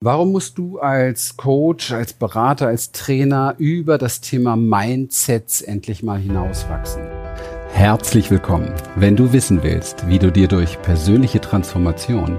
Warum musst du als Coach, als Berater, als Trainer über das Thema Mindsets endlich mal hinauswachsen? Herzlich willkommen. Wenn du wissen willst, wie du dir durch persönliche Transformation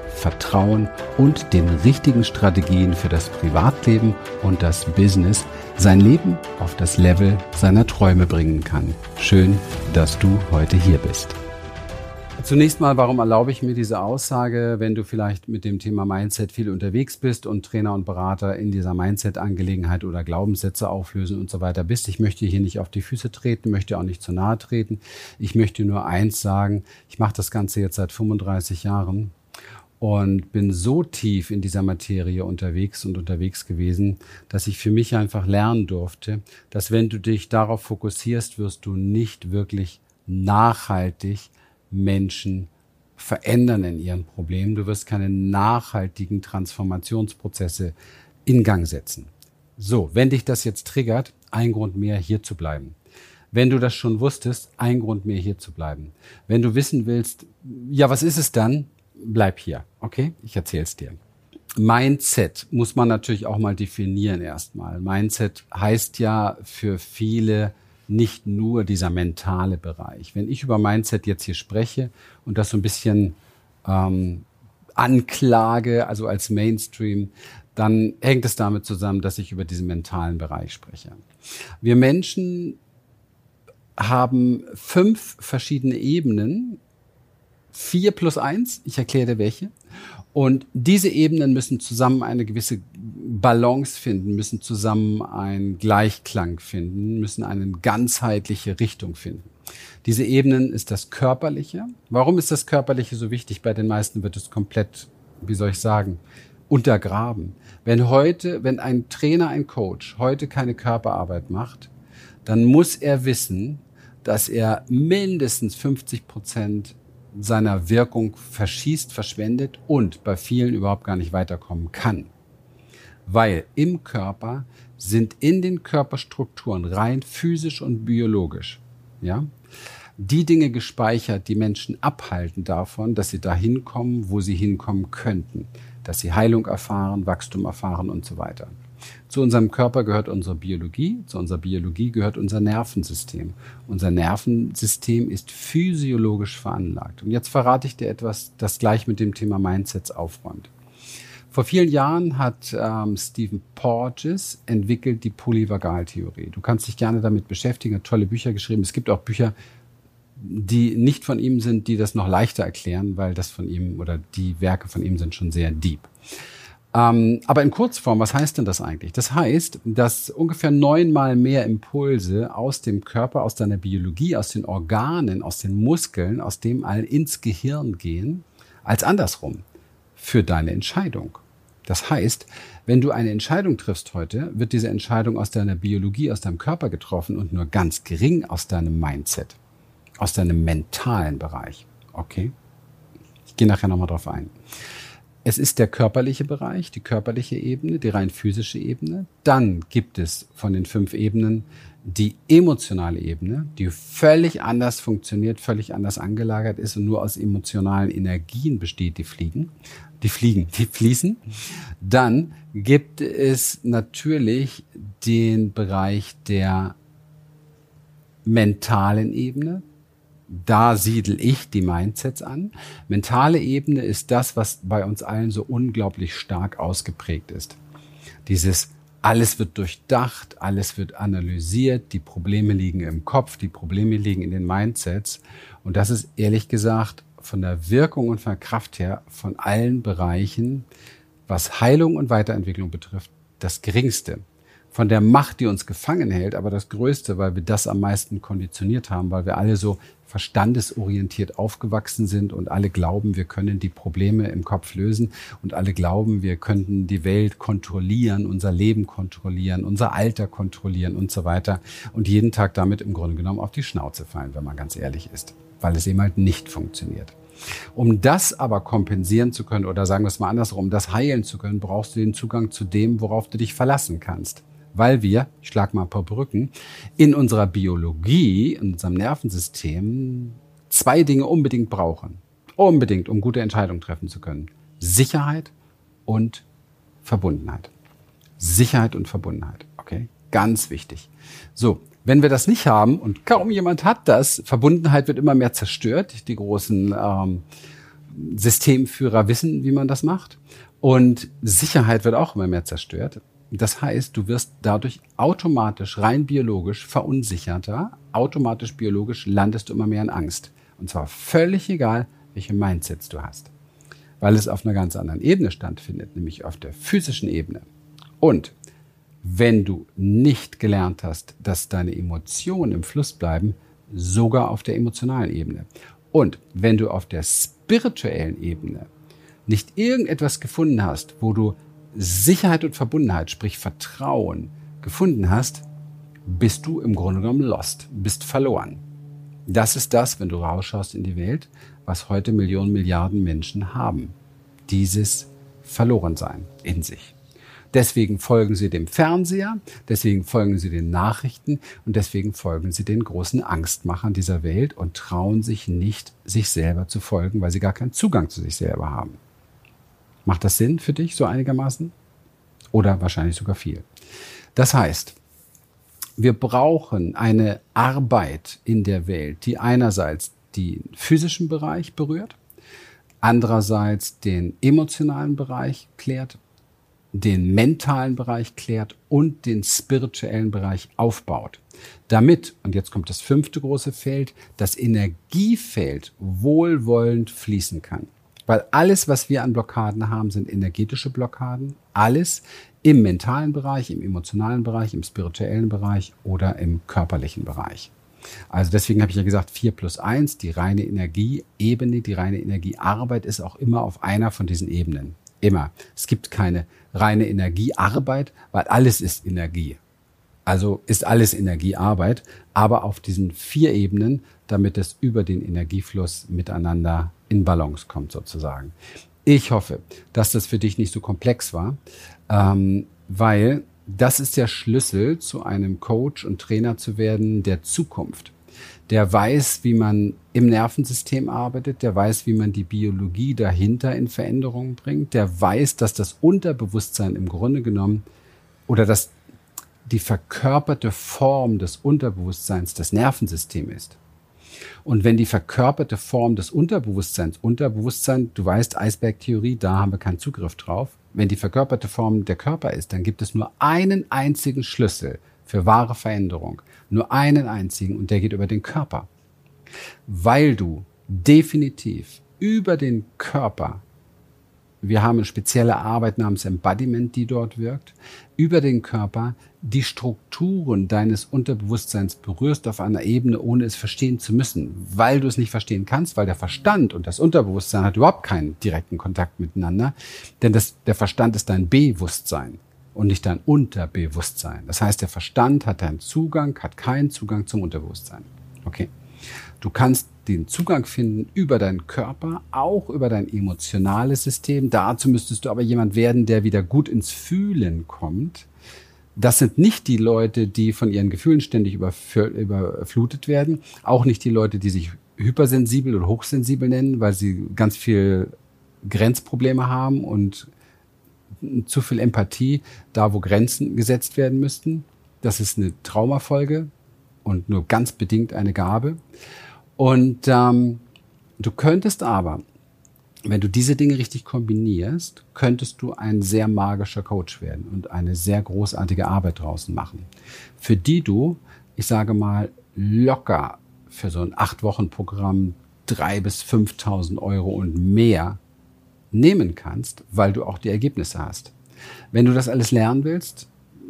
Vertrauen und den richtigen Strategien für das Privatleben und das Business sein Leben auf das Level seiner Träume bringen kann. Schön, dass du heute hier bist. Zunächst mal, warum erlaube ich mir diese Aussage, wenn du vielleicht mit dem Thema Mindset viel unterwegs bist und Trainer und Berater in dieser Mindset-Angelegenheit oder Glaubenssätze auflösen und so weiter bist. Ich möchte hier nicht auf die Füße treten, möchte auch nicht zu nahe treten. Ich möchte nur eins sagen, ich mache das Ganze jetzt seit 35 Jahren und bin so tief in dieser Materie unterwegs und unterwegs gewesen, dass ich für mich einfach lernen durfte, dass wenn du dich darauf fokussierst, wirst du nicht wirklich nachhaltig Menschen verändern in ihren Problemen. Du wirst keine nachhaltigen Transformationsprozesse in Gang setzen. So, wenn dich das jetzt triggert, ein Grund mehr hier zu bleiben. Wenn du das schon wusstest, ein Grund mehr hier zu bleiben. Wenn du wissen willst, ja, was ist es dann? Bleib hier, okay? Ich erzähl's dir. Mindset muss man natürlich auch mal definieren erstmal. Mindset heißt ja für viele nicht nur dieser mentale Bereich. Wenn ich über Mindset jetzt hier spreche und das so ein bisschen ähm, anklage, also als Mainstream, dann hängt es damit zusammen, dass ich über diesen mentalen Bereich spreche. Wir Menschen haben fünf verschiedene Ebenen, vier plus eins, ich erkläre dir welche. Und diese Ebenen müssen zusammen eine gewisse Balance finden, müssen zusammen einen Gleichklang finden, müssen eine ganzheitliche Richtung finden. Diese Ebenen ist das Körperliche. Warum ist das Körperliche so wichtig? Bei den meisten wird es komplett, wie soll ich sagen, untergraben. Wenn heute, wenn ein Trainer, ein Coach heute keine Körperarbeit macht, dann muss er wissen, dass er mindestens 50 Prozent seiner Wirkung verschießt, verschwendet und bei vielen überhaupt gar nicht weiterkommen kann. Weil im Körper sind in den Körperstrukturen rein physisch und biologisch, ja, die Dinge gespeichert, die Menschen abhalten davon, dass sie dahin kommen, wo sie hinkommen könnten, dass sie Heilung erfahren, Wachstum erfahren und so weiter. Zu unserem Körper gehört unsere Biologie, zu unserer Biologie gehört unser Nervensystem. Unser Nervensystem ist physiologisch veranlagt. Und jetzt verrate ich dir etwas, das gleich mit dem Thema Mindsets aufräumt. Vor vielen Jahren hat ähm, Stephen Porges entwickelt die Polyvagaltheorie. Du kannst dich gerne damit beschäftigen, hat tolle Bücher geschrieben. Es gibt auch Bücher, die nicht von ihm sind, die das noch leichter erklären, weil das von ihm oder die Werke von ihm sind schon sehr deep. Ähm, aber in Kurzform, was heißt denn das eigentlich? Das heißt, dass ungefähr neunmal mehr Impulse aus dem Körper, aus deiner Biologie, aus den Organen, aus den Muskeln, aus dem all ins Gehirn gehen, als andersrum für deine Entscheidung. Das heißt, wenn du eine Entscheidung triffst heute, wird diese Entscheidung aus deiner Biologie, aus deinem Körper getroffen und nur ganz gering aus deinem Mindset, aus deinem mentalen Bereich. Okay? Ich gehe nachher nochmal drauf ein. Es ist der körperliche Bereich, die körperliche Ebene, die rein physische Ebene. Dann gibt es von den fünf Ebenen die emotionale Ebene, die völlig anders funktioniert, völlig anders angelagert ist und nur aus emotionalen Energien besteht, die fliegen, die fliegen, die fließen. Dann gibt es natürlich den Bereich der mentalen Ebene, da siedel ich die Mindsets an. Mentale Ebene ist das, was bei uns allen so unglaublich stark ausgeprägt ist. Dieses alles wird durchdacht, alles wird analysiert, die Probleme liegen im Kopf, die Probleme liegen in den Mindsets. Und das ist ehrlich gesagt von der Wirkung und von der Kraft her von allen Bereichen, was Heilung und Weiterentwicklung betrifft, das geringste von der Macht, die uns gefangen hält, aber das Größte, weil wir das am meisten konditioniert haben, weil wir alle so verstandesorientiert aufgewachsen sind und alle glauben, wir können die Probleme im Kopf lösen und alle glauben, wir könnten die Welt kontrollieren, unser Leben kontrollieren, unser Alter kontrollieren und so weiter und jeden Tag damit im Grunde genommen auf die Schnauze fallen, wenn man ganz ehrlich ist. weil es eben halt nicht funktioniert. Um das aber kompensieren zu können oder sagen wir es mal andersrum, um das heilen zu können, brauchst du den Zugang zu dem, worauf du dich verlassen kannst. Weil wir, ich schlag mal ein paar Brücken, in unserer Biologie, in unserem Nervensystem zwei Dinge unbedingt brauchen. Unbedingt, um gute Entscheidungen treffen zu können. Sicherheit und Verbundenheit. Sicherheit und Verbundenheit. Okay? Ganz wichtig. So, wenn wir das nicht haben und kaum jemand hat das, Verbundenheit wird immer mehr zerstört. Die großen ähm, Systemführer wissen, wie man das macht. Und Sicherheit wird auch immer mehr zerstört. Das heißt, du wirst dadurch automatisch, rein biologisch verunsicherter, automatisch biologisch landest du immer mehr in Angst. Und zwar völlig egal, welche Mindsets du hast. Weil es auf einer ganz anderen Ebene stattfindet, nämlich auf der physischen Ebene. Und wenn du nicht gelernt hast, dass deine Emotionen im Fluss bleiben, sogar auf der emotionalen Ebene. Und wenn du auf der spirituellen Ebene nicht irgendetwas gefunden hast, wo du Sicherheit und Verbundenheit, sprich Vertrauen, gefunden hast, bist du im Grunde genommen lost, bist verloren. Das ist das, wenn du rausschaust in die Welt, was heute Millionen, Milliarden Menschen haben. Dieses Verlorensein in sich. Deswegen folgen sie dem Fernseher, deswegen folgen sie den Nachrichten und deswegen folgen sie den großen Angstmachern dieser Welt und trauen sich nicht, sich selber zu folgen, weil sie gar keinen Zugang zu sich selber haben. Macht das Sinn für dich so einigermaßen? Oder wahrscheinlich sogar viel. Das heißt, wir brauchen eine Arbeit in der Welt, die einerseits den physischen Bereich berührt, andererseits den emotionalen Bereich klärt den mentalen Bereich klärt und den spirituellen Bereich aufbaut. Damit, und jetzt kommt das fünfte große Feld, das Energiefeld wohlwollend fließen kann. Weil alles, was wir an Blockaden haben, sind energetische Blockaden. Alles im mentalen Bereich, im emotionalen Bereich, im spirituellen Bereich oder im körperlichen Bereich. Also deswegen habe ich ja gesagt, 4 plus 1, die reine Energieebene, die reine Energiearbeit ist auch immer auf einer von diesen Ebenen. Immer. Es gibt keine reine Energiearbeit, weil alles ist Energie. Also ist alles Energiearbeit, aber auf diesen vier Ebenen, damit es über den Energiefluss miteinander in Balance kommt sozusagen. Ich hoffe, dass das für dich nicht so komplex war, ähm, weil das ist der Schlüssel zu einem Coach und Trainer zu werden der Zukunft der weiß, wie man im Nervensystem arbeitet, der weiß, wie man die Biologie dahinter in Veränderungen bringt, der weiß, dass das Unterbewusstsein im Grunde genommen oder dass die verkörperte Form des Unterbewusstseins das Nervensystem ist. Und wenn die verkörperte Form des Unterbewusstseins, Unterbewusstsein, du weißt, Eisbergtheorie, da haben wir keinen Zugriff drauf, wenn die verkörperte Form der Körper ist, dann gibt es nur einen einzigen Schlüssel für wahre Veränderung. Nur einen einzigen und der geht über den Körper. Weil du definitiv über den Körper, wir haben eine spezielle Arbeit namens Embodiment, die dort wirkt, über den Körper die Strukturen deines Unterbewusstseins berührst auf einer Ebene, ohne es verstehen zu müssen, weil du es nicht verstehen kannst, weil der Verstand und das Unterbewusstsein hat überhaupt keinen direkten Kontakt miteinander, denn das, der Verstand ist dein Bewusstsein und nicht dein Unterbewusstsein. Das heißt, der Verstand hat deinen Zugang, hat keinen Zugang zum Unterbewusstsein. Okay. Du kannst den Zugang finden über deinen Körper, auch über dein emotionales System. Dazu müsstest du aber jemand werden, der wieder gut ins Fühlen kommt. Das sind nicht die Leute, die von ihren Gefühlen ständig überflutet werden. Auch nicht die Leute, die sich hypersensibel oder hochsensibel nennen, weil sie ganz viel Grenzprobleme haben und zu viel Empathie da, wo Grenzen gesetzt werden müssten. Das ist eine Traumafolge und nur ganz bedingt eine Gabe. Und ähm, du könntest aber, wenn du diese Dinge richtig kombinierst, könntest du ein sehr magischer Coach werden und eine sehr großartige Arbeit draußen machen, für die du, ich sage mal, locker für so ein acht Wochen Programm drei bis 5.000 Euro und mehr nehmen kannst, weil du auch die Ergebnisse hast. Wenn du das alles lernen willst,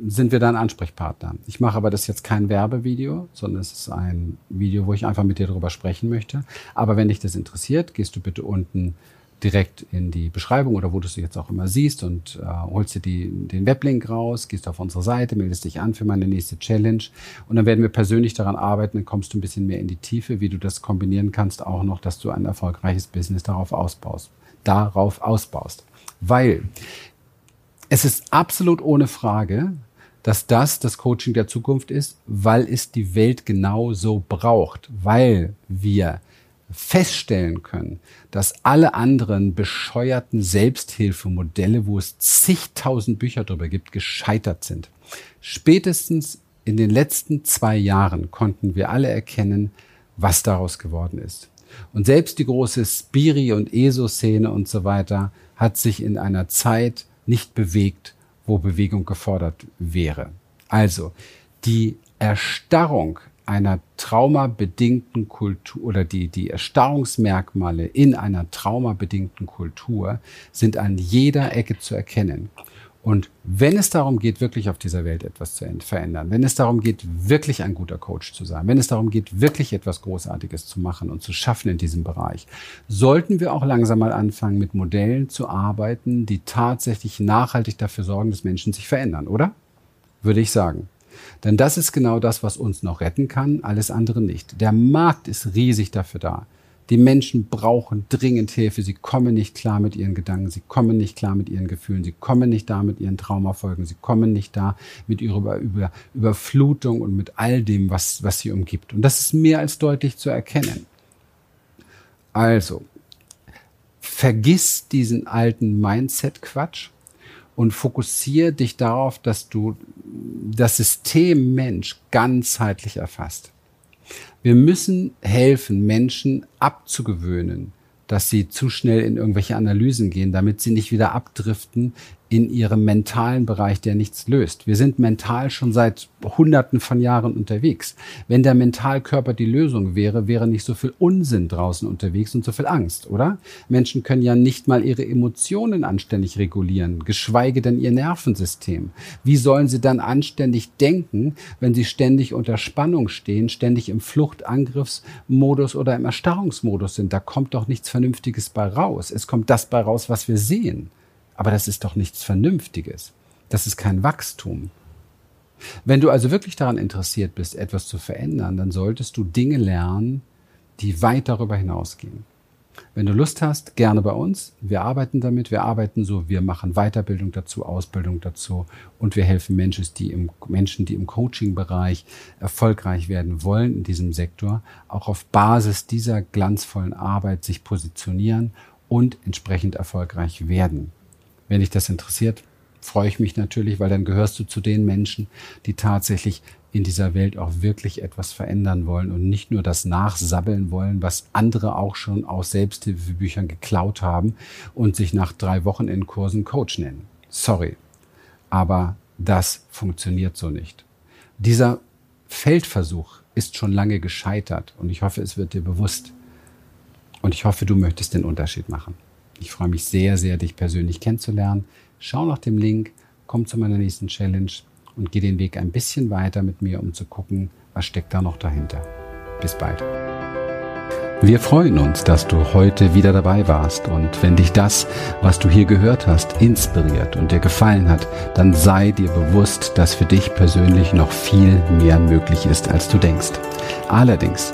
sind wir dein Ansprechpartner. Ich mache aber das jetzt kein Werbevideo, sondern es ist ein Video, wo ich einfach mit dir darüber sprechen möchte. Aber wenn dich das interessiert, gehst du bitte unten direkt in die Beschreibung oder wo du es jetzt auch immer siehst und äh, holst dir die, den Weblink raus, gehst auf unsere Seite, meldest dich an für meine nächste Challenge und dann werden wir persönlich daran arbeiten, dann kommst du ein bisschen mehr in die Tiefe, wie du das kombinieren kannst, auch noch, dass du ein erfolgreiches Business darauf ausbaust, darauf ausbaust. Weil es ist absolut ohne Frage, dass das das Coaching der Zukunft ist, weil es die Welt genau so braucht, weil wir feststellen können, dass alle anderen bescheuerten Selbsthilfemodelle, wo es zigtausend Bücher darüber gibt, gescheitert sind. Spätestens in den letzten zwei Jahren konnten wir alle erkennen, was daraus geworden ist. Und selbst die große Spiri- und ESO-Szene und so weiter hat sich in einer Zeit nicht bewegt, wo Bewegung gefordert wäre. Also die Erstarrung einer traumabedingten Kultur oder die, die Erstarrungsmerkmale in einer traumabedingten Kultur sind an jeder Ecke zu erkennen. Und wenn es darum geht, wirklich auf dieser Welt etwas zu verändern, wenn es darum geht, wirklich ein guter Coach zu sein, wenn es darum geht, wirklich etwas Großartiges zu machen und zu schaffen in diesem Bereich, sollten wir auch langsam mal anfangen, mit Modellen zu arbeiten, die tatsächlich nachhaltig dafür sorgen, dass Menschen sich verändern, oder? Würde ich sagen. Denn das ist genau das, was uns noch retten kann, alles andere nicht. Der Markt ist riesig dafür da. Die Menschen brauchen dringend Hilfe. Sie kommen nicht klar mit ihren Gedanken, sie kommen nicht klar mit ihren Gefühlen, sie kommen nicht da mit ihren Traumafolgen, sie kommen nicht da mit ihrer Über Überflutung und mit all dem, was, was sie umgibt. Und das ist mehr als deutlich zu erkennen. Also, vergiss diesen alten Mindset-Quatsch und fokussiere dich darauf, dass du das System Mensch ganzheitlich erfasst. Wir müssen helfen, Menschen abzugewöhnen, dass sie zu schnell in irgendwelche Analysen gehen, damit sie nicht wieder abdriften in ihrem mentalen Bereich, der nichts löst. Wir sind mental schon seit Hunderten von Jahren unterwegs. Wenn der Mentalkörper die Lösung wäre, wäre nicht so viel Unsinn draußen unterwegs und so viel Angst, oder? Menschen können ja nicht mal ihre Emotionen anständig regulieren, geschweige denn ihr Nervensystem. Wie sollen sie dann anständig denken, wenn sie ständig unter Spannung stehen, ständig im Fluchtangriffsmodus oder im Erstarrungsmodus sind? Da kommt doch nichts Vernünftiges bei raus. Es kommt das bei raus, was wir sehen. Aber das ist doch nichts Vernünftiges. Das ist kein Wachstum. Wenn du also wirklich daran interessiert bist, etwas zu verändern, dann solltest du Dinge lernen, die weit darüber hinausgehen. Wenn du Lust hast, gerne bei uns. Wir arbeiten damit, wir arbeiten so, wir machen Weiterbildung dazu, Ausbildung dazu und wir helfen Menschen, die im, Menschen, die im Coaching-Bereich erfolgreich werden wollen in diesem Sektor, auch auf Basis dieser glanzvollen Arbeit sich positionieren und entsprechend erfolgreich werden. Wenn dich das interessiert, freue ich mich natürlich, weil dann gehörst du zu den Menschen, die tatsächlich in dieser Welt auch wirklich etwas verändern wollen und nicht nur das nachsabbeln wollen, was andere auch schon aus Selbsthilfebüchern geklaut haben und sich nach drei Wochen in Kursen Coach nennen. Sorry. Aber das funktioniert so nicht. Dieser Feldversuch ist schon lange gescheitert und ich hoffe, es wird dir bewusst. Und ich hoffe, du möchtest den Unterschied machen. Ich freue mich sehr, sehr, dich persönlich kennenzulernen. Schau nach dem Link, komm zu meiner nächsten Challenge und geh den Weg ein bisschen weiter mit mir, um zu gucken, was steckt da noch dahinter. Bis bald. Wir freuen uns, dass du heute wieder dabei warst und wenn dich das, was du hier gehört hast, inspiriert und dir gefallen hat, dann sei dir bewusst, dass für dich persönlich noch viel mehr möglich ist, als du denkst. Allerdings